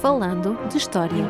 Falando de História.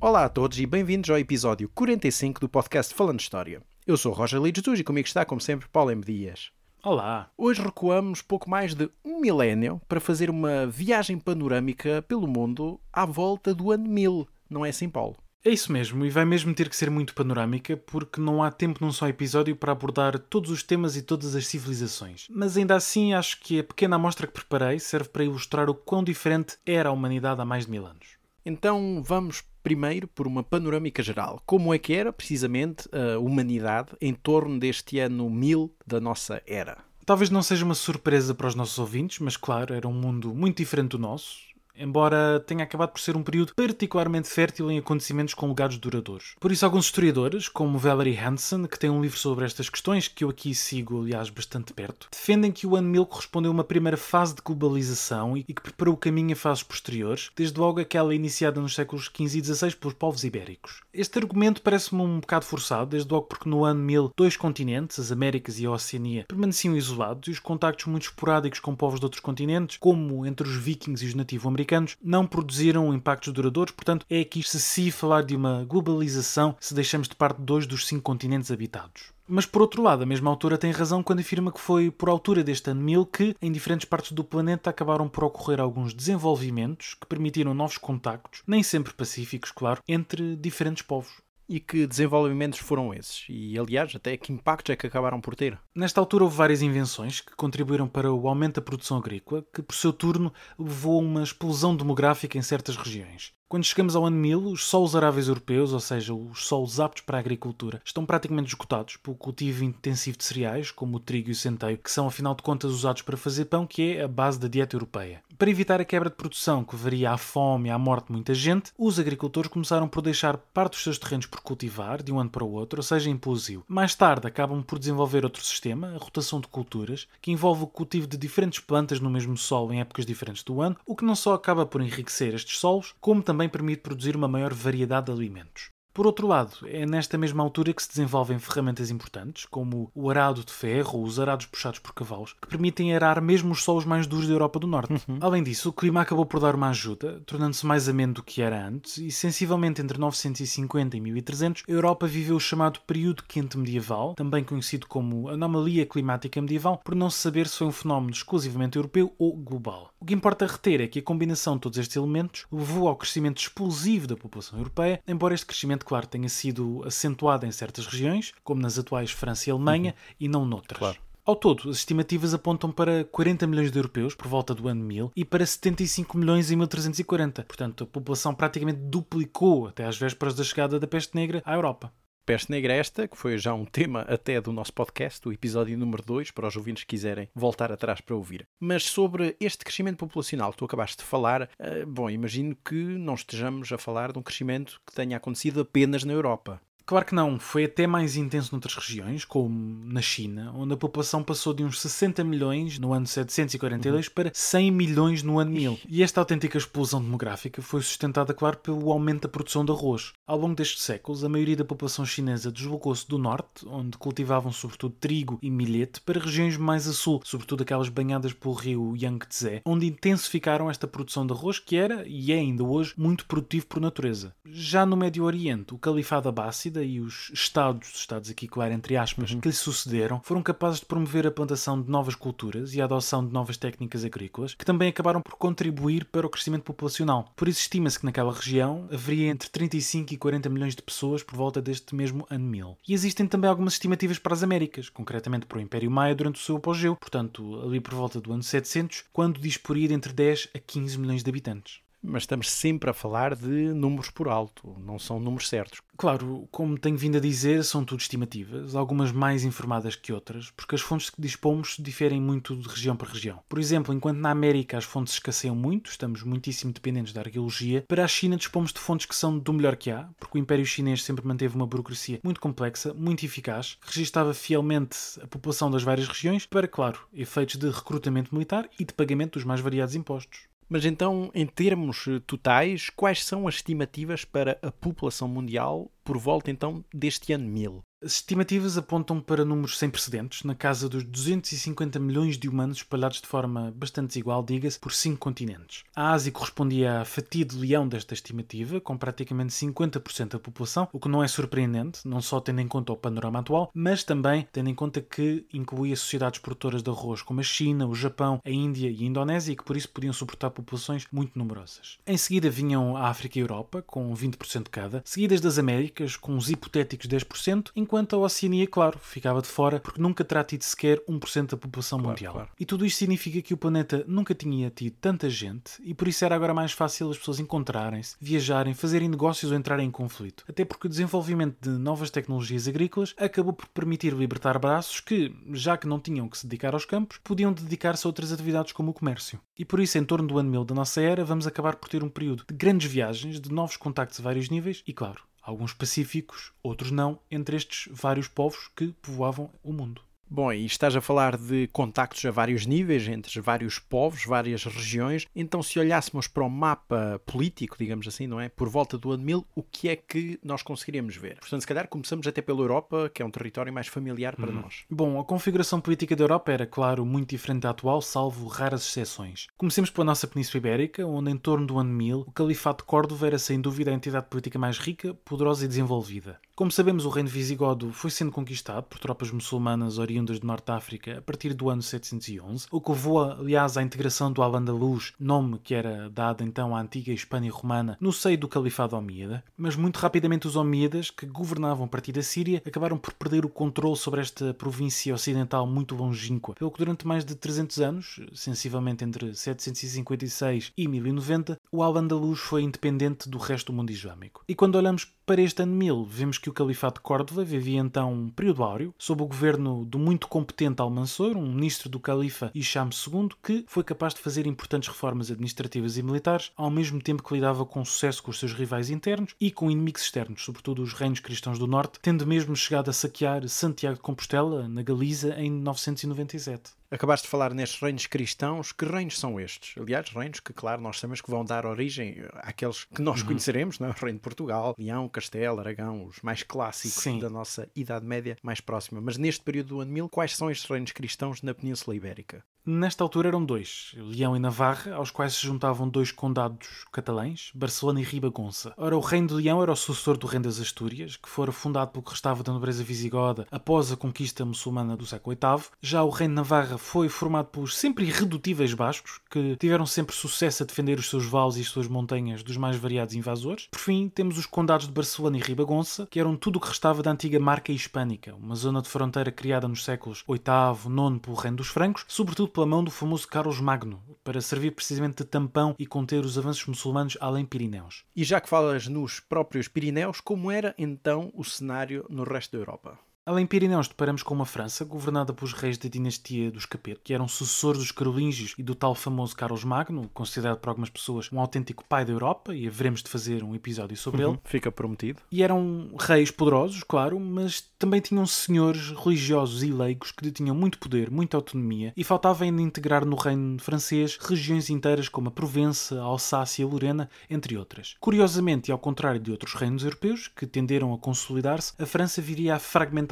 Olá a todos e bem-vindos ao episódio 45 do podcast Falando de História. Eu sou Roger Lides e comigo está, como sempre, Paulo M. Dias. Olá! Hoje recuamos pouco mais de um milénio para fazer uma viagem panorâmica pelo mundo à volta do ano 1000, não é assim, Paulo? É isso mesmo, e vai mesmo ter que ser muito panorâmica, porque não há tempo num só episódio para abordar todos os temas e todas as civilizações. Mas ainda assim, acho que a pequena amostra que preparei serve para ilustrar o quão diferente era a humanidade há mais de mil anos. Então vamos primeiro por uma panorâmica geral. Como é que era, precisamente, a humanidade em torno deste ano 1000 da nossa era? Talvez não seja uma surpresa para os nossos ouvintes, mas claro, era um mundo muito diferente do nosso, embora tenha acabado por ser um período particularmente fértil em acontecimentos com legados duradouros. Por isso, alguns historiadores, como Valerie Hansen, que tem um livro sobre estas questões, que eu aqui sigo, aliás, bastante perto, defendem que o ano 1000 correspondeu a uma primeira fase de globalização e que preparou o caminho a fases posteriores, desde logo aquela iniciada nos séculos XV e XVI pelos povos ibéricos. Este argumento parece-me um bocado forçado, desde logo porque no ano 1000 dois continentes, as Américas e a Oceania, permaneciam isolados e os contactos muito esporádicos com povos de outros continentes, como entre os vikings e os nativo-americanos, americanos não produziram impactos duradouros, portanto é aqui excessivo falar de uma globalização se deixamos de parte dois dos cinco continentes habitados. Mas por outro lado, a mesma autora tem razão quando afirma que foi por altura deste ano 1000 que, em diferentes partes do planeta, acabaram por ocorrer alguns desenvolvimentos que permitiram novos contactos, nem sempre pacíficos, claro, entre diferentes povos. E que desenvolvimentos foram esses? E, aliás, até que impactos é que acabaram por ter? Nesta altura houve várias invenções que contribuíram para o aumento da produção agrícola, que por seu turno levou a uma explosão demográfica em certas regiões. Quando chegamos ao ano 1000, os solos aráveis europeus, ou seja, os solos aptos para a agricultura, estão praticamente esgotados pelo cultivo intensivo de cereais, como o trigo e o centeio, que são afinal de contas usados para fazer pão, que é a base da dieta europeia. Para evitar a quebra de produção que levaria à fome e à morte de muita gente, os agricultores começaram por deixar parte dos seus terrenos por cultivar, de um ano para o outro, ou seja, em plosio. Mais tarde acabam por desenvolver outro sistema, a rotação de culturas, que envolve o cultivo de diferentes plantas no mesmo solo em épocas diferentes do ano, o que não só acaba por enriquecer estes solos, como também também permite produzir uma maior variedade de alimentos. Por outro lado, é nesta mesma altura que se desenvolvem ferramentas importantes, como o arado de ferro ou os arados puxados por cavalos, que permitem arar mesmo os solos mais duros da Europa do Norte. Uhum. Além disso, o clima acabou por dar uma ajuda, tornando-se mais ameno do que era antes, e sensivelmente entre 950 e 1300, a Europa viveu o chamado período quente medieval, também conhecido como anomalia climática medieval, por não se saber se foi um fenómeno exclusivamente europeu ou global. O que importa reter é que a combinação de todos estes elementos levou ao crescimento explosivo da população europeia, embora este crescimento claro, tenha sido acentuada em certas regiões, como nas atuais França e Alemanha, uhum. e não noutras. Claro. Ao todo, as estimativas apontam para 40 milhões de europeus por volta do ano 1000 e para 75 milhões em 1340. Portanto, a população praticamente duplicou até às vésperas da chegada da peste negra à Europa. Peste Negra esta, que foi já um tema até do nosso podcast, o episódio número 2, para os ouvintes que quiserem voltar atrás para ouvir. Mas sobre este crescimento populacional que tu acabaste de falar, eh, bom, imagino que não estejamos a falar de um crescimento que tenha acontecido apenas na Europa. Claro que não, foi até mais intenso noutras regiões, como na China, onde a população passou de uns 60 milhões no ano 742 uhum. para 100 milhões no ano 1000. E esta autêntica explosão demográfica foi sustentada, claro, pelo aumento da produção de arroz. Ao longo destes séculos, a maioria da população chinesa deslocou-se do norte, onde cultivavam sobretudo trigo e milhete, para regiões mais a sul, sobretudo aquelas banhadas pelo rio Yangtze, onde intensificaram esta produção de arroz que era, e é ainda hoje, muito produtivo por natureza. Já no Médio Oriente, o Califado Abássida e os Estados, Estados aqui claro entre aspas, uhum. que lhe sucederam, foram capazes de promover a plantação de novas culturas e a adoção de novas técnicas agrícolas, que também acabaram por contribuir para o crescimento populacional. Por isso estima-se que naquela região haveria entre 35 e 40 milhões de pessoas por volta deste mesmo ano 1000. E existem também algumas estimativas para as Américas, concretamente para o Império Maia durante o seu apogeu, portanto ali por volta do ano 700, quando disporia de entre 10 a 15 milhões de habitantes mas estamos sempre a falar de números por alto, não são números certos. Claro, como tenho vindo a dizer, são tudo estimativas, algumas mais informadas que outras, porque as fontes que dispomos diferem muito de região para região. Por exemplo, enquanto na América as fontes escasseiam muito, estamos muitíssimo dependentes da arqueologia, para a China dispomos de fontes que são do melhor que há, porque o Império Chinês sempre manteve uma burocracia muito complexa, muito eficaz, registava fielmente a população das várias regiões para, claro, efeitos de recrutamento militar e de pagamento dos mais variados impostos. Mas então, em termos eh, totais, quais são as estimativas para a população mundial por volta então deste ano 1000? As estimativas apontam para números sem precedentes, na casa dos 250 milhões de humanos espalhados de forma bastante desigual, diga-se, por cinco continentes. A Ásia correspondia à fatia de leão desta estimativa, com praticamente 50% da população, o que não é surpreendente, não só tendo em conta o panorama atual, mas também tendo em conta que incluía sociedades produtoras de arroz como a China, o Japão, a Índia e a Indonésia, e que por isso podiam suportar populações muito numerosas. Em seguida vinham a África e a Europa, com 20% cada, seguidas das Américas, com uns hipotéticos 10%, enquanto a Oceania, claro, ficava de fora, porque nunca terá tido sequer 1% da população Claro, mundial. claro. E tudo isto significa que o planeta nunca tinha tido tanta gente e por isso era agora mais fácil as pessoas encontrarem-se, viajarem, fazerem negócios ou entrarem em conflito. Até porque o desenvolvimento de novas tecnologias agrícolas acabou por permitir libertar braços que, já que não tinham que se dedicar aos campos, podiam dedicar-se a outras atividades como o comércio. E por isso, em torno do ano 1000 da nossa era, vamos acabar por ter um período de grandes viagens, de novos contactos a vários níveis e, claro, alguns pacíficos, outros não, entre estes vários povos que povoavam o mundo. Bom, e estás a falar de contactos a vários níveis, entre vários povos, várias regiões. Então, se olhássemos para o mapa político, digamos assim, não é? Por volta do ano 1000, o que é que nós conseguiríamos ver? Portanto, se calhar começamos até pela Europa, que é um território mais familiar para nós. Bom, a configuração política da Europa era, claro, muito diferente da atual, salvo raras exceções. Comecemos pela nossa Península Ibérica, onde em torno do ano 1000, o Califato de Córdoba era sem dúvida a entidade política mais rica, poderosa e desenvolvida. Como sabemos, o reino visigodo foi sendo conquistado por tropas muçulmanas oriundas do Norte de África a partir do ano 711, o que levou, aliás, à integração do Al-Andalus, nome que era dado então à antiga Espanha romana, no seio do Califado Omíada. Mas muito rapidamente os Omíadas, que governavam a partir da Síria, acabaram por perder o controle sobre esta província ocidental muito longínqua, pelo que durante mais de 300 anos, sensivelmente entre 756 e 1090, o Al-Andalus foi independente do resto do mundo islâmico. E quando olhamos para este ano 1000, vemos que o Califato de Córdoba vivia então um período áureo, sob o governo do muito competente Almansor, um ministro do Califa Hisham II, que foi capaz de fazer importantes reformas administrativas e militares, ao mesmo tempo que lidava com sucesso com os seus rivais internos e com inimigos externos, sobretudo os reinos cristãos do Norte, tendo mesmo chegado a saquear Santiago de Compostela, na Galiza, em 997. Acabaste de falar nestes reinos cristãos. Que reinos são estes? Aliás, reinos que, claro, nós sabemos que vão dar origem àqueles que nós conheceremos, não é? o reino de Portugal, Leão, Castelo, Aragão, os mais clássicos Sim. da nossa Idade Média mais próxima. Mas neste período do ano 1000, quais são estes reinos cristãos na Península Ibérica? Nesta altura eram dois, Leão e Navarra, aos quais se juntavam dois condados catalães, Barcelona e Ribagonça. Ora, o reino de Leão era o sucessor do reino das Astúrias, que fora fundado pelo que restava da nobreza visigoda após a conquista muçulmana do século VIII. Já o reino de Navarra foi formado pelos sempre irredutíveis bascos, que tiveram sempre sucesso a defender os seus vales e as suas montanhas dos mais variados invasores. Por fim, temos os condados de Barcelona e Ribagonça, que eram tudo o que restava da antiga marca hispânica, uma zona de fronteira criada nos séculos VIII, IX pelo reino dos francos, sobretudo pela mão do famoso Carlos Magno, para servir precisamente de tampão e conter os avanços muçulmanos além Pirineus. E já que falas nos próprios Pirineus, como era então o cenário no resto da Europa? Além Pirineus, deparamos com uma França governada pelos reis da dinastia dos Capeto, que eram sucessores dos carolíngios e do tal famoso Carlos Magno, considerado por algumas pessoas um autêntico pai da Europa, e haveremos de fazer um episódio sobre ele. Fica prometido. E eram reis poderosos, claro, mas também tinham senhores religiosos e leigos que tinham muito poder, muita autonomia, e faltava ainda integrar no reino francês regiões inteiras como a Provença, a Alsácia e a Lorena, entre outras. Curiosamente, e ao contrário de outros reinos europeus, que tenderam a consolidar-se, a França viria a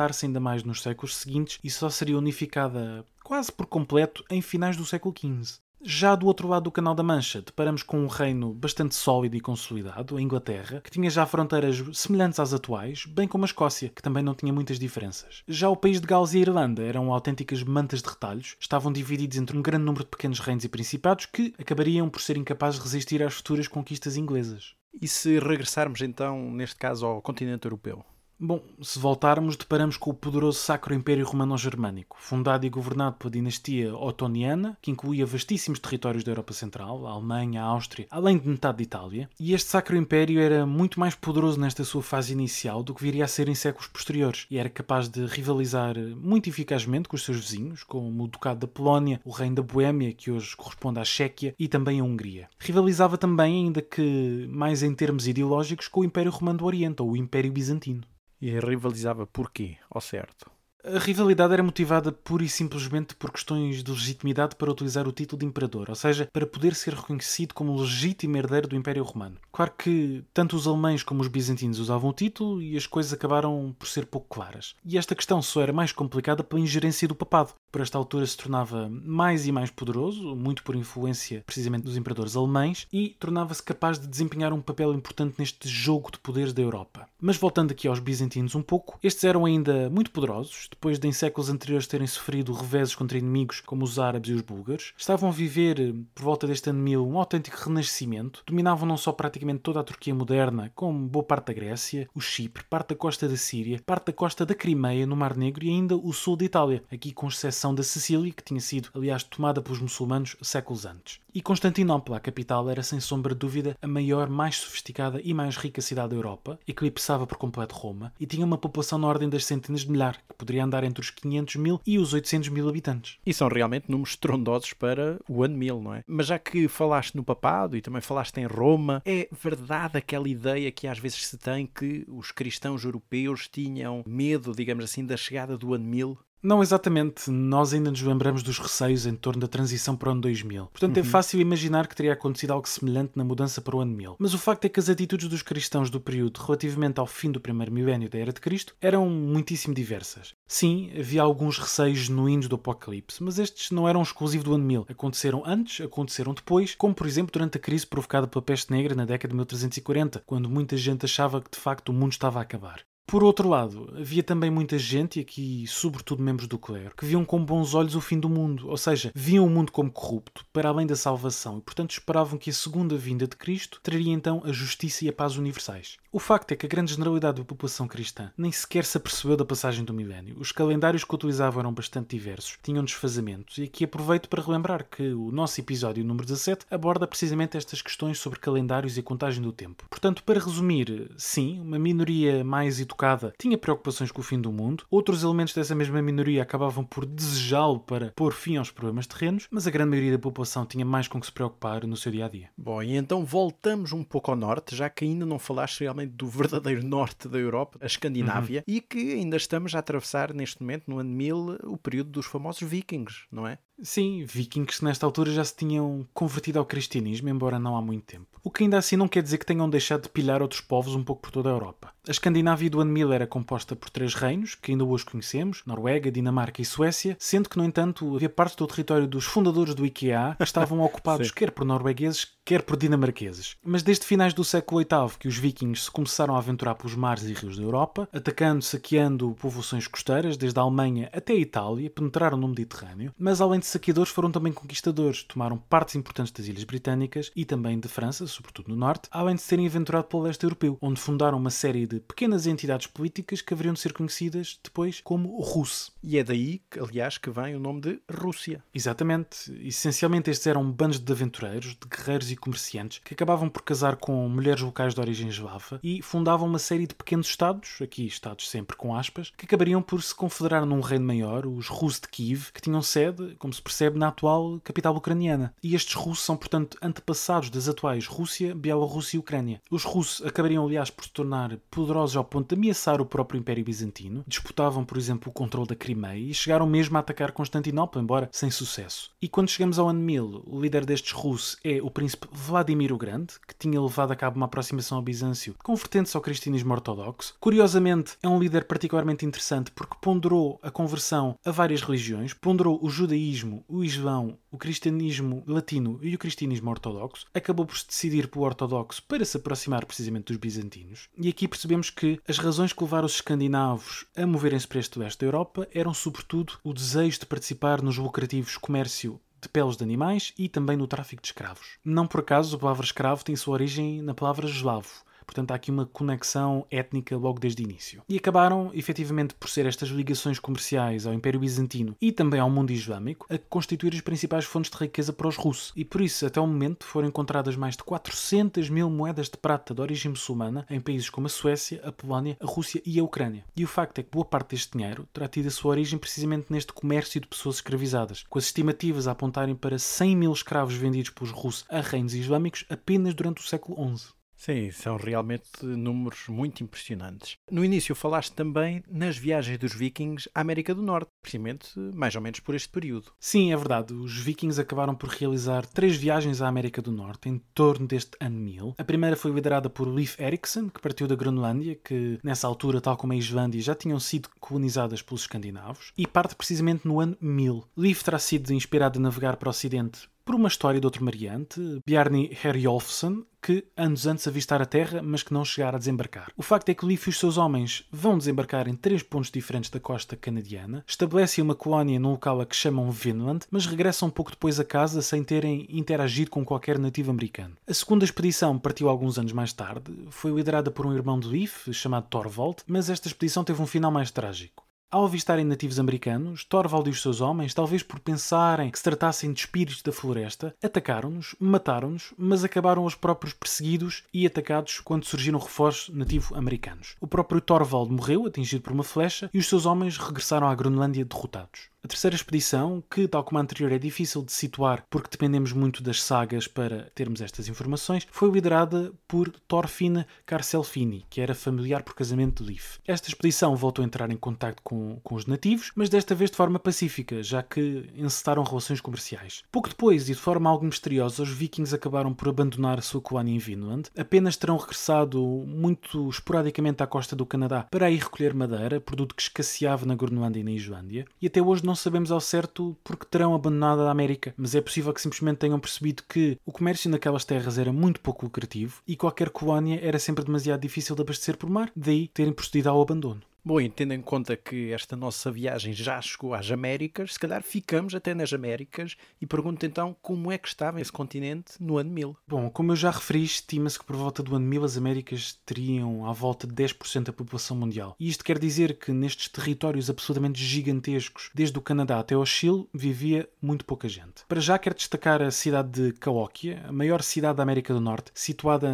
fragmentar-se ainda mais nos séculos seguintes e só seria unificada quase por completo em finais do século XV. Já do outro lado do Canal da Mancha, deparamos com um reino bastante sólido e consolidado, a Inglaterra, que tinha já fronteiras semelhantes às atuais, bem como a Escócia, que também não tinha muitas diferenças. Já o país de Gales e a Irlanda eram autênticas mantas de retalhos, estavam divididos entre um grande número de pequenos reinos e principados que acabariam por ser incapazes de resistir às futuras conquistas inglesas. E se regressarmos então, neste caso, ao continente europeu? Bom, se voltarmos, deparamos com o poderoso Sacro Império Romano-Germânico, fundado e governado pela dinastia otoniana, que incluía vastíssimos territórios da Europa Central, a Alemanha, a Áustria, além de metade de Itália. E este Sacro Império era muito mais poderoso nesta sua fase inicial do que viria a ser em séculos posteriores, e era capaz de rivalizar muito eficazmente com os seus vizinhos, como o Ducado da Polónia, o Reino da Boémia, que hoje corresponde à Chequia, e também a Hungria. Rivalizava também, ainda que mais em termos ideológicos, com o Império Romano do Oriente, ou o Império Bizantino. E rivalizava porquê, ao certo? A rivalidade era motivada pura e simplesmente por questões de legitimidade para utilizar o título de imperador, ou seja, para poder ser reconhecido como legítimo herdeiro do Império Romano. Claro que tanto os alemães como os bizantinos usavam o título e as coisas acabaram por ser pouco claras. E esta questão só era mais complicada pela ingerência do papado. Por esta altura se tornava mais e mais poderoso, muito por influência precisamente dos imperadores alemães, e tornava-se capaz de desempenhar um papel importante neste jogo de poderes da Europa. Mas voltando aqui aos bizantinos um pouco, estes eram ainda muito poderosos, depois de em séculos anteriores terem sofrido reveses contra inimigos como os árabes e os búlgaros, estavam a viver, eh, por volta deste ano 1000, um autêntico renascimento. Dominavam não só praticamente toda a Turquia moderna, como boa parte da Grécia, o Chipre, parte da costa da Síria, parte da costa da Crimeia, no Mar Negro e ainda o sul da Itália, aqui com exceção da Sicília, que tinha sido, aliás, tomada pelos muçulmanos séculos antes. E Constantinopla, a capital, era sem sombra de dúvida a maior, mais sofisticada e mais rica cidade da Europa, eclipsava por completo Roma e tinha uma população na ordem das centenas de milhares, que poderia andar entre os 500 mil e os 800 mil habitantes. E são realmente números estrondosos para o ano 1000, não é? Mas já que falaste no papado e também falaste em Roma, é verdade aquela ideia que às vezes se tem que os cristãos europeus tinham medo, digamos assim, da chegada do ano 1000 não exatamente, nós ainda nos lembramos dos receios em torno da transição para o ano 2000. Portanto, é uhum. é fácil imaginar que teria acontecido algo semelhante na mudança para o ano 1000. Mas o facto é que as atitudes dos cristãos do período relativamente ao fim do primeiro milénio da Era de Cristo eram muitíssimo diversas. Sim, havia alguns receios genuínos do Apocalipse, mas estes não eram exclusivos do ano 1000. Aconteceram antes, aconteceram depois, como por exemplo durante a crise provocada pela peste negra na década de 1340, quando muita gente achava que de facto o mundo estava a acabar. Por outro lado, havia também muita gente, e aqui sobretudo membros do clero, que viam com bons olhos o fim do mundo, ou seja, viam o mundo como corrupto, para além da salvação, e portanto esperavam que a segunda vinda de Cristo traria então a justiça e a paz universais. O facto é que a grande generalidade da população cristã nem sequer se apercebeu da passagem do milénio. Os calendários que utilizavam eram bastante diversos, tinham desfazamentos, e aqui aproveito para relembrar que o nosso episódio número 17 aborda precisamente estas questões sobre calendários e contagem do tempo. Portanto, para resumir, sim, uma minoria mais educada tinha preocupações com o fim do mundo, outros elementos dessa mesma minoria acabavam por desejá-lo para pôr fim aos problemas terrenos, mas a grande maioria da população tinha mais com que se preocupar no seu dia a dia. Bom, e então voltamos um pouco ao norte, já que ainda não falaste realmente do verdadeiro norte da Europa, a Escandinávia, uhum. e que ainda estamos a atravessar neste momento, no ano 1000, o período dos famosos vikings, não é? Sim, vikings que nesta altura já se tinham convertido ao cristianismo, embora não há muito tempo. O que ainda assim não quer dizer que tenham deixado de pilhar outros povos um pouco por toda a Europa. A Escandinávia do ano 1000 era composta por três reinos, que ainda hoje conhecemos, Noruega, Dinamarca e Suécia, sendo que, no entanto, havia parte do território dos fundadores do IKEA que estavam ocupados quer por noruegueses, quer por dinamarqueses. Mas desde finais do século VIII que os vikings se começaram a aventurar pelos mares e rios da Europa, atacando, saqueando povoações costeiras, desde a Alemanha até a Itália, penetraram no Mediterrâneo, mas além de saqueadores foram também conquistadores, tomaram partes importantes das ilhas britânicas e também de França, sobretudo no norte, além de se terem aventurado pelo leste europeu, onde fundaram uma série de pequenas entidades políticas que haveriam de ser conhecidas depois como Rus. E é daí, aliás, que vem o nome de Rússia. Exatamente. Essencialmente estes eram bandos de aventureiros, de guerreiros e comerciantes que acabavam por casar com mulheres locais de origem eslava e fundavam uma série de pequenos estados, aqui estados sempre com aspas, que acabariam por se confederar num reino maior, os Rus de Kiev, que tinham sede, como se percebe, na atual capital ucraniana. E estes russos são, portanto, antepassados das atuais Rússia, Bielorrússia e Ucrânia. Os russos acabariam, aliás, por se tornar poderosos ao ponto de ameaçar o próprio Império Bizantino, disputavam, por exemplo, o controle da Crimeia e chegaram mesmo a atacar Constantinopla, embora sem sucesso. E quando chegamos ao ano 1000, o líder destes russos é o príncipe Vladimir o Grande, que tinha levado a cabo uma aproximação ao Bizâncio, convertendo-se ao cristianismo ortodoxo. Curiosamente, é um líder particularmente interessante porque ponderou a conversão a várias religiões, ponderou o judaísmo, o islão, o cristianismo latino e o cristianismo ortodoxo, acabou por se decidir pelo ortodoxo para se aproximar precisamente dos bizantinos. E aqui percebemos que as razões que levaram os escandinavos a moverem-se para este oeste da Europa eram sobretudo o desejo de participar nos lucrativos comércio de peles de animais e também no tráfico de escravos. Não por acaso a palavra escravo tem sua origem na palavra eslavo, Portanto, há aqui uma conexão étnica logo desde o início. E acabaram, efetivamente, por ser estas ligações comerciais ao Império Bizantino e também ao mundo islâmico a constituir as principais fontes de riqueza para os russos. E por isso, até o momento, foram encontradas mais de 400 mil moedas de prata de origem muçulmana em países como a Suécia, a Polónia, a Rússia e a Ucrânia. E o facto é que boa parte deste dinheiro terá tido a sua origem precisamente neste comércio de pessoas escravizadas, com as estimativas a apontarem para 100 mil escravos vendidos pelos russos a reinos islâmicos apenas durante o século XI. Sim, são realmente números muito impressionantes. No início falaste também nas viagens dos vikings à América do Norte, precisamente mais ou menos por este período. Sim, é verdade. Os vikings acabaram por realizar três viagens à América do Norte em torno deste ano 1000. A primeira foi liderada por Leif Erikson, que partiu da Groenlândia, que nessa altura, tal como a Islândia, já tinham sido colonizadas pelos escandinavos, e parte precisamente no ano 1000. Leif terá sido inspirado a navegar para o Ocidente por uma história de outro mariante, Bjarni Herjolfsson, que anos antes avistar a terra, mas que não chegara a desembarcar. O facto é que Leif e os seus homens vão desembarcar em três pontos diferentes da costa canadiana, estabelecem uma colónia num local a que chamam Vinland, mas regressam um pouco depois a casa sem terem interagido com qualquer nativo americano. A segunda expedição partiu alguns anos mais tarde, foi liderada por um irmão de Leif, chamado Thorvald, mas esta expedição teve um final mais trágico. Ao avistarem nativos americanos, Thorvald e os seus homens, talvez por pensarem que se tratassem de espíritos da floresta, atacaram-nos, mataram-nos, mas acabaram os próprios perseguidos e atacados quando surgiram reforços nativo-americanos. O próprio Thorvald morreu, atingido por uma flecha, e os seus homens regressaram à Groenlândia derrotados. A terceira expedição, que, tal como a anterior, é difícil de situar porque dependemos muito das sagas para termos estas informações, foi liderada por Thorfinn Karselfini, que era familiar por casamento de Leif. Esta expedição voltou a entrar em contato com, com os nativos, mas desta vez de forma pacífica, já que encetaram relações comerciais. Pouco depois, e de forma algo misteriosa, os vikings acabaram por abandonar a sua colónia em Vinland. Apenas terão regressado muito esporadicamente à costa do Canadá para ir recolher madeira, produto que escasseava na Groenlândia e na Islândia, e até hoje não não sabemos ao certo porque terão abandonado a América, mas é possível que simplesmente tenham percebido que o comércio naquelas terras era muito pouco lucrativo e qualquer colónia era sempre demasiado difícil de abastecer por mar, daí terem procedido ao abandono. Bom, e tendo em conta que esta nossa viagem já chegou às Américas, se calhar ficamos até nas Américas e pergunto então como é que estava esse continente no ano 1000. Bom, como eu já referi, estima-se que por volta do ano 1000 as Américas teriam à volta de 10% da população mundial. E isto quer dizer que nestes territórios absolutamente gigantescos, desde o Canadá até ao Chile, vivia muito pouca gente. Para já quero destacar a cidade de Cahokia, a maior cidade da América do Norte, situada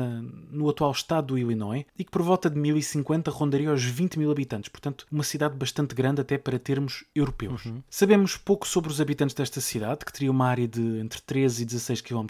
no atual estado do Illinois, e que por volta de 1050 rondaria os 20 mil habitantes habitantes, portanto, uma cidade bastante grande até para termos europeus. Uhum. Sabemos pouco sobre os habitantes desta cidade, que teria uma área de entre 13 e 16 km,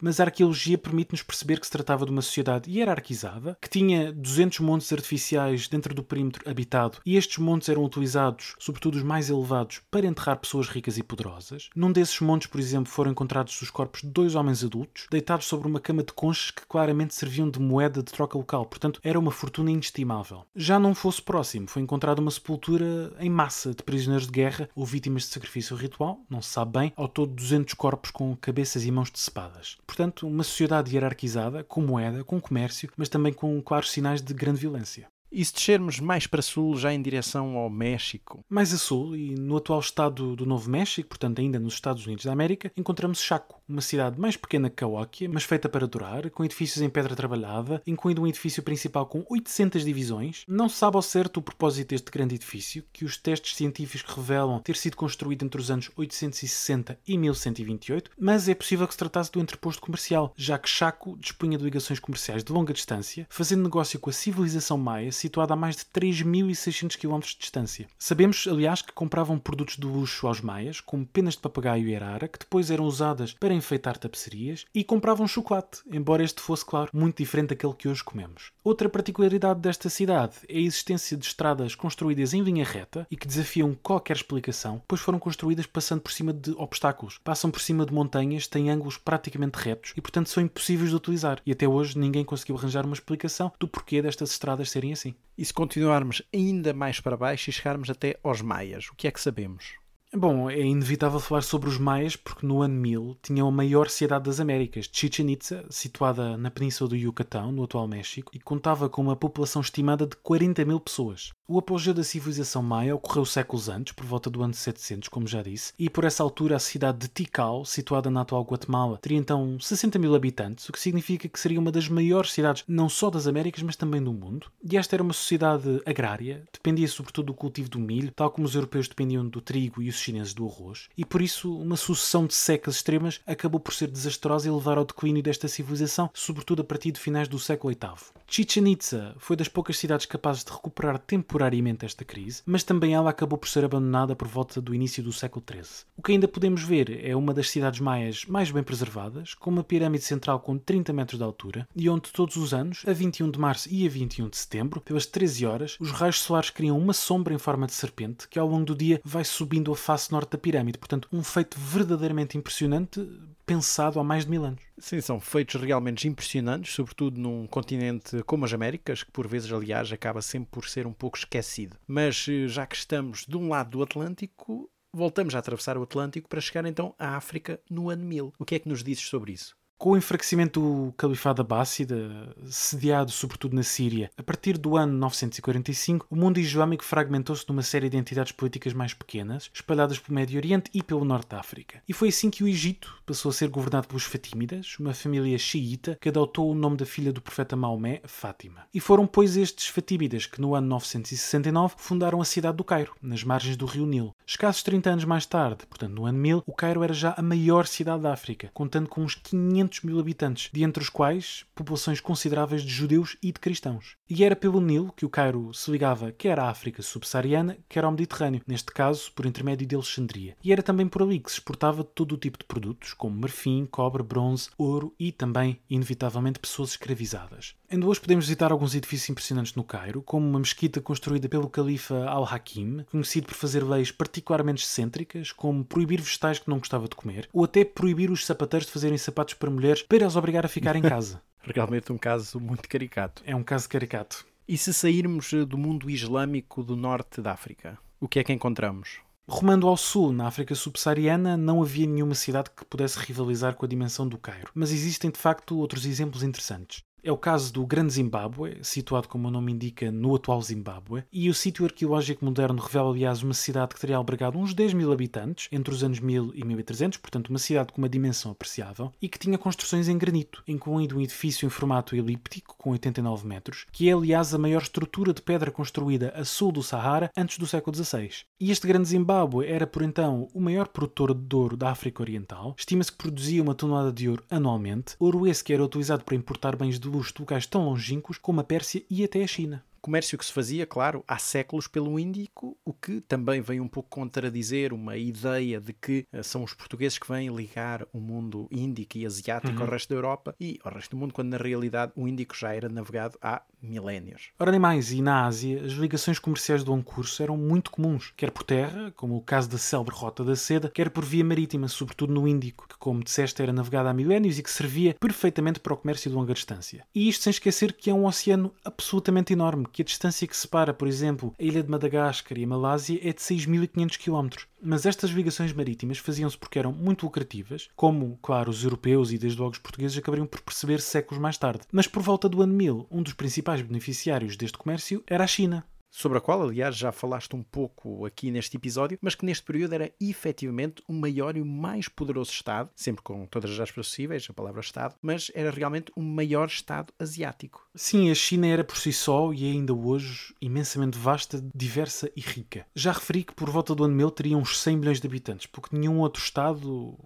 mas a arqueologia permite-nos perceber que se tratava de uma sociedade hierarquizada, que tinha 200 montes artificiais dentro do perímetro habitado, e estes montes eram utilizados, sobretudo os mais elevados, para enterrar pessoas ricas e poderosas. Num desses montes, por exemplo, foram encontrados os corpos de dois homens adultos, deitados sobre uma cama de conchas que claramente serviam de moeda de troca local, portanto, era uma fortuna inestimável. Já não fosse próximo, foi encontrada uma sepultura em massa de prisioneiros de guerra ou vítimas de sacrifício ritual, não se sabe bem, ao todo 200 corpos com cabeças e mãos decepadas. Portanto, uma sociedade hierarquizada, com moeda, com comércio, mas também com claros sinais de grande violência. E se descermos mais para sul, já em direção ao México? Mais a sul, e no atual estado do Novo México, portanto ainda nos Estados Unidos da América, encontramos Chaco, uma cidade mais pequena que Cahokia, mas feita para durar, com edifícios em pedra trabalhada, incluindo um edifício principal com 800 divisões. Não se sabe ao certo o propósito deste grande edifício, que os testes científicos revelam ter sido construído entre os anos 860 e 1128, mas é possível que se tratasse do entreposto comercial, já que Chaco dispunha de ligações comerciais de longa distância, fazendo negócio com a civilização maia situada a mais de 3.600 km de distância. Sabemos, aliás, que compravam produtos de luxo aos maias, como penas de papagaio e arara, que depois eram usadas para enfeitar tapeçarias, e compravam chocolate, embora este fosse, claro, muito diferente daquele que hoje comemos. Outra particularidade desta cidade é a existência de estradas construídas em linha reta e que desafiam qualquer explicação, pois foram construídas passando por cima de obstáculos, passam por cima de montanhas, têm ângulos praticamente retos e, portanto, são impossíveis de utilizar. E até hoje ninguém conseguiu arranjar uma explicação do porquê destas estradas serem assim. E se continuarmos ainda mais para baixo e chegarmos até aos maias, o que é que sabemos? Bom, é inevitável falar sobre os maias porque no ano 1000 tinham a maior cidade das Américas, Chichen Itza, situada na península do Yucatão, no atual México, e contava com uma população estimada de 40 mil pessoas. O apogeu da civilização maia ocorreu séculos antes, por volta do ano 700, como já disse, e por essa altura a cidade de Tikal, situada na atual Guatemala, teria então 60 mil habitantes, o que significa que seria uma das maiores cidades não só das Américas, mas também do mundo. E esta era uma sociedade agrária, dependia sobretudo do cultivo do milho, tal como os europeus dependiam do trigo e os chineses do arroz, e por isso uma sucessão de secas extremas acabou por ser desastrosa e levar ao declínio desta civilização, sobretudo a partir de finais do século VIII. Chichen Itza foi das poucas cidades capazes de recuperar temporariamente esta crise, mas também ela acabou por ser abandonada por volta do início do século XIII. O que ainda podemos ver é uma das cidades maias mais bem preservadas, com uma pirâmide central com 30 metros de altura, e onde todos os anos, a 21 de março e a 21 de setembro, pelas 13 horas, os raios solares criam uma sombra em forma de serpente que ao longo do dia vai subindo a face norte da pirâmide. Portanto, um feito verdadeiramente impressionante, pensado há mais de mil anos. Sim, são feitos realmente impressionantes, sobretudo num continente como as Américas, que por vezes, aliás, acaba sempre por ser um pouco esquecido. Mas eh, já que estamos de um lado do Atlântico, voltamos a atravessar o Atlântico para chegar então à África no ano 1000. O que é que nos dizes sobre isso? Com o enfraquecimento do Califado Abássida, sediado sobretudo na Síria, a partir do ano 945, o mundo islâmico fragmentou-se numa série de entidades políticas mais pequenas, espalhadas pelo Médio Oriente e pelo Norte da África. E foi assim que o Egito passou a ser governado pelos Fatímidas, uma família xiita que adotou o nome da filha do profeta Maomé, Fátima. E foram, pois, estes Fatímidas que, no ano 969, fundaram a cidade do Cairo, nas margens do rio Nilo. Escassos 30 anos mais tarde, portanto no ano 1000, o Cairo era já a maior cidade da África, contando com uns 500 500 mil habitantes, de entre os quais populações consideráveis de judeus e de cristãos. E era pelo Nilo que o Cairo se ligava quer à África subsaariana, quer ao Mediterrâneo, neste caso por intermédio de Alexandria. E era também por ali que se exportava todo o tipo de produtos, como marfim, cobre, bronze, ouro e também, inevitavelmente, pessoas escravizadas. Ainda hoje podemos visitar alguns edifícios impressionantes no Cairo, como uma mesquita construída pelo califa Al-Hakim, conhecido por fazer leis particularmente excêntricas, como proibir vegetais que não gostava de comer, ou até proibir os sapateiros de fazerem sapatos para mulheres para as obrigar a ficar em casa. Realmente um caso muito caricato. É um caso caricato. E se sairmos eh, do mundo islâmico do norte da África, o que é que encontramos? Rumando ao sul, na África subsaariana, não havia nenhuma cidade que pudesse rivalizar com a dimensão do Cairo, mas existem de facto outros exemplos interessantes. É o caso do Grande Zimbábue, situado, como o nome indica, no atual Zimbábue, e o sítio arqueológico moderno revela, aliás, uma cidade que teria albergado uns 10 mil habitantes entre os anos 1000 e 1300, portanto, uma cidade com uma dimensão apreciável, e que tinha construções em granito, incluindo um edifício em formato elíptico, com 89 metros, que é, aliás, a maior estrutura de pedra construída a sul do Sahara antes do século XVI. E este Grande Zimbábue era, por então, o maior produtor de ouro da África Oriental. Estima-se que produzia uma tonelada de ouro anualmente, ouro esse que era utilizado para importar bens de luxo de locais tão longínquos como a Pérsia e até a China comércio que se fazia, claro, há séculos pelo Índico, o que também vem um pouco contradizer uma ideia de que uh, são os portugueses que vêm ligar o mundo índico e asiático uhum. ao resto da Europa e ao resto do mundo, quando na realidade o Índico já era navegado há milénios. Ora, nem mais, e na Ásia, as ligações comerciais do longo curso eram muito comuns, quer por terra, como o caso da célebre Rota da Seda, quer por via marítima, sobretudo no Índico, que, como disseste, era navegado há milénios e que servia perfeitamente para o comércio de longa distância. E isto sem esquecer que é um oceano absolutamente enorme, que a distância que separa, por exemplo, a ilha de Madagascar e a Malásia é de 6.500 km. Mas estas ligações marítimas faziam-se porque eram muito lucrativas, como, claro, os europeus e desde logo os portugueses acabariam por perceber séculos mais tarde. Mas por volta do ano 1000, um dos principais beneficiários deste comércio era a China sobre a qual, aliás, já falaste um pouco aqui neste episódio, mas que neste período era efetivamente o maior e o mais poderoso Estado, sempre com todas as possíveis, a palavra Estado, mas era realmente o maior Estado asiático. Sim, a China era por si só e é ainda hoje imensamente vasta, diversa e rica. Já referi que por volta do ano 1000 teria uns 100 milhões de habitantes, porque nenhum outro Estado,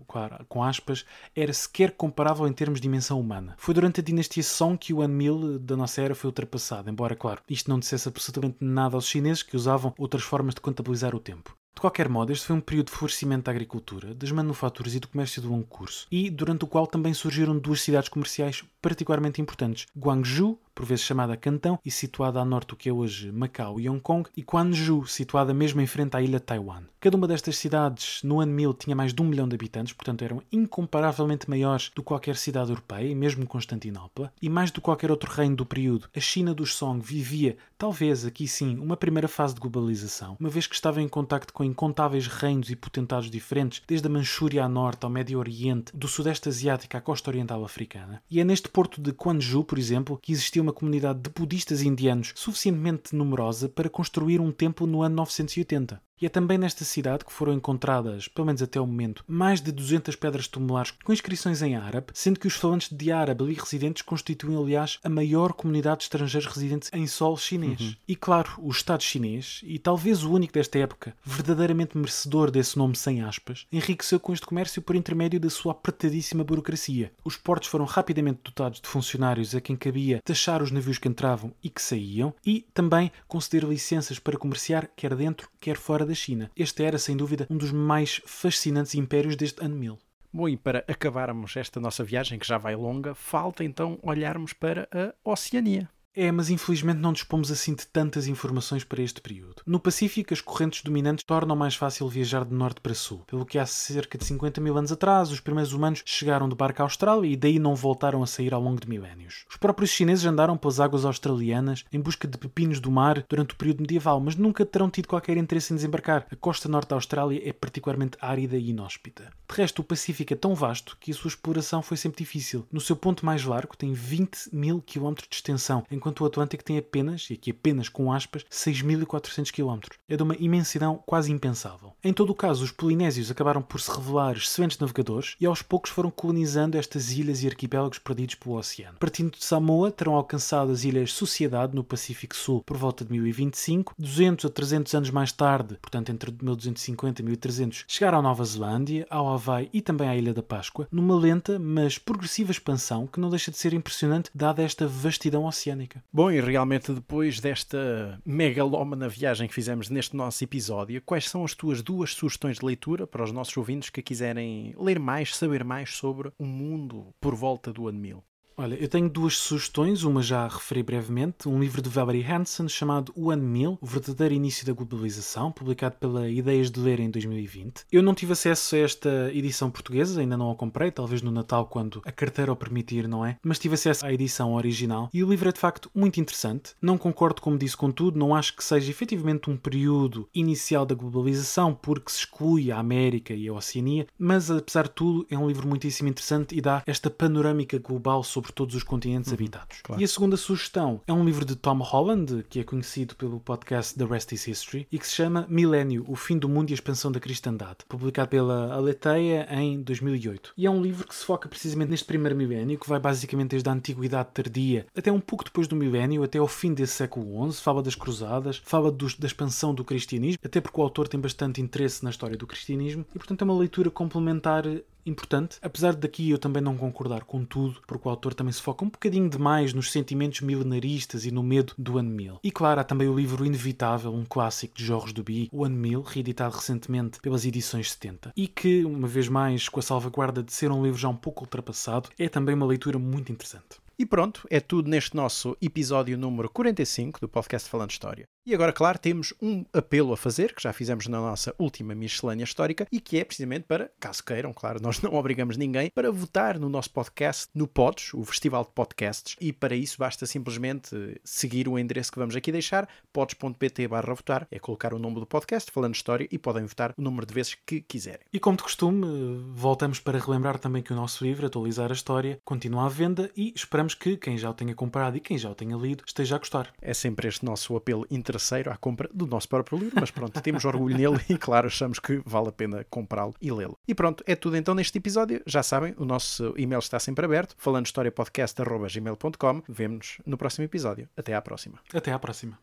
com aspas, era sequer comparável em termos de dimensão humana. Foi durante a dinastia Song que o ano 1000 da nossa era foi ultrapassado, embora, claro, isto não dissesse absolutamente nada aos chineses que usavam outras formas de contabilizar o tempo. De qualquer modo, este foi um período de florescimento da agricultura, das manufaturas e do comércio de longo curso, e durante o qual também surgiram duas cidades comerciais particularmente importantes: Guangzhou por vezes chamada Cantão e situada a norte do que é hoje Macau e Hong Kong, e Quanzhou, situada mesmo em frente à ilha de Taiwan. Cada uma destas cidades, no ano 1000, tinha mais de um milhão de habitantes, portanto eram incomparavelmente maiores do que qualquer cidade europeia, mesmo Constantinopla, e mais do que qualquer outro reino do período, a China dos Song vivia, talvez aqui sim, uma primeira fase de globalização, uma vez que estava em contacto com incontáveis reinos e potentados diferentes, desde a Manchúria a norte ao Médio Oriente, do Sudeste Asiático à costa oriental africana. E é neste porto de Quanzhou, por exemplo, que existia uma comunidade de budistas indianos suficientemente numerosa para construir um templo no ano 980. E é também nesta cidade que foram encontradas, pelo menos até o momento, mais de 200 pedras tumulares com inscrições em árabe, sendo que os falantes de árabe ali residentes constituem, aliás, a maior comunidade de estrangeiros residentes em solo chinês. Uhum. E claro, o Estado chinês, e talvez o único desta época, verdadeiramente merecedor desse nome sem aspas, enriqueceu com este comércio por intermédio da sua apertadíssima burocracia. Os portos foram rapidamente dotados de funcionários a quem cabia taxar os navios que entravam e que saíam, e também conceder licenças para comerciar quer dentro, quer fora da China. Este era, sem dúvida, um dos mais fascinantes impérios deste ano 1000. Bom, e para acabarmos esta nossa viagem, que já vai longa, falta então olharmos para a Oceania. É, mas infelizmente não dispomos assim de tantas informações para este período. No Pacífico, as correntes dominantes tornam mais fácil viajar de norte para sul, pelo que há cerca de 50 mil anos atrás, os primeiros humanos chegaram de barco à Austrália e daí não voltaram a sair ao longo de milénios. Os próprios chineses andaram pelas águas australianas em busca de pepinos do mar durante o período medieval, mas nunca terão tido qualquer interesse em desembarcar. A costa norte da Austrália é particularmente árida e inóspita. De resto, o Pacífico é tão vasto que a sua exploração foi sempre difícil. No seu ponto mais largo, tem 20 mil quilómetros de extensão, enquanto o Atlântico tem apenas, e aqui apenas com aspas, 6.400 km. É de uma imensidão quase impensável. Em todo o caso, os polinésios acabaram por se revelar excelentes navegadores e aos poucos foram colonizando estas ilhas e arquipélagos perdidos pelo oceano. Partindo de Samoa, terão alcançado as ilhas Sociedade, no Pacífico Sul, por volta de 1025. 200 a 300 anos mais tarde, portanto entre 1250 e 1300, chegaram à Nova Zelândia, ao Havaí e também à Ilha da Páscoa, numa lenta, mas progressiva expansão que não deixa de ser impressionante dada esta vastidão oceânica. Bom, e realmente depois desta megalómana viagem que fizemos neste nosso episódio, quais são as tuas duas sugestões de leitura para os nossos ouvintes que quiserem ler mais, saber mais sobre o mundo por volta do ano 1000? Olha, eu tenho duas sugestões, uma já referi brevemente, um livro de Valerie Hansen chamado O Ano 1000, o verdadeiro início da globalização, publicado pela Ideias de Ler em 2020. Eu não tive acesso a esta edição portuguesa, ainda não a comprei, talvez no Natal quando a carteira o permitir, não é? Mas tive acesso à edição original e o livro é de facto muito interessante. Não concordo, como disse, com tudo, não acho que seja efetivamente um período inicial da globalização, porque se exclui a América e a Oceania, mas apesar de tudo é um livro muitíssimo interessante e dá esta panorâmica global sobre sobre todos os continentes uhum, habitados. Claro. E a segunda sugestão é um livro de Tom Holland, que é conhecido pelo podcast The Rest is History, e que se chama Milênio, o fim do mundo e a expansão da cristandade, publicado pela Aletheia em 2008. E é um livro que se foca precisamente neste primeiro milénio, que vai basicamente desde a antiguidade tardia até um pouco depois do milénio, até ao fim desse século XI, fala das cruzadas, fala dos, da expansão do cristianismo, até porque o autor tem bastante interesse na história do cristianismo, e portanto é uma leitura complementar importante, apesar de daqui eu também não concordar com tudo, porque o autor também se foca um bocadinho demais nos sentimentos milenaristas e no medo do ano 1000. E claro, há também o livro inevitável, um clássico de Jorge Duby, O Ano 1000, reeditado recentemente pelas edições 70, e que, uma vez mais, com a salvaguarda de ser um livro já um pouco ultrapassado, é também uma leitura muito interessante. E pronto, é tudo neste nosso episódio número 45 do podcast Falando História. E agora, claro, temos um apelo a fazer, que já fizemos na nossa última miscelânea histórica, e que é precisamente para, caso queiram, claro, nós não obrigamos ninguém, para votar no nosso podcast, no Pods, o Festival de Podcasts, e para isso basta simplesmente seguir o endereço que vamos aqui deixar, pods.pt barra votar, é colocar o nome do podcast, Falando História, e podem votar o número de vezes que quiserem. E como de costume, voltamos para relembrar também que o nosso livro, Atualizar a História, continua à venda e esperamos que quem já o tenha comprado e quem já o tenha lido esteja a gostar. É sempre este nosso apelo interessante terceiro à compra do nosso próprio livro, mas pronto, temos orgulho nele e, claro, achamos que vale a pena comprá-lo e lê-lo. E pronto, é tudo então neste episódio. Já sabem, o nosso e-mail está sempre aberto, falando historiapodcast.gmail.com. Vemo-nos no próximo episódio. Até à próxima. Até à próxima.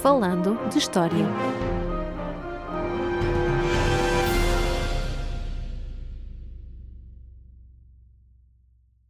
Falando de História.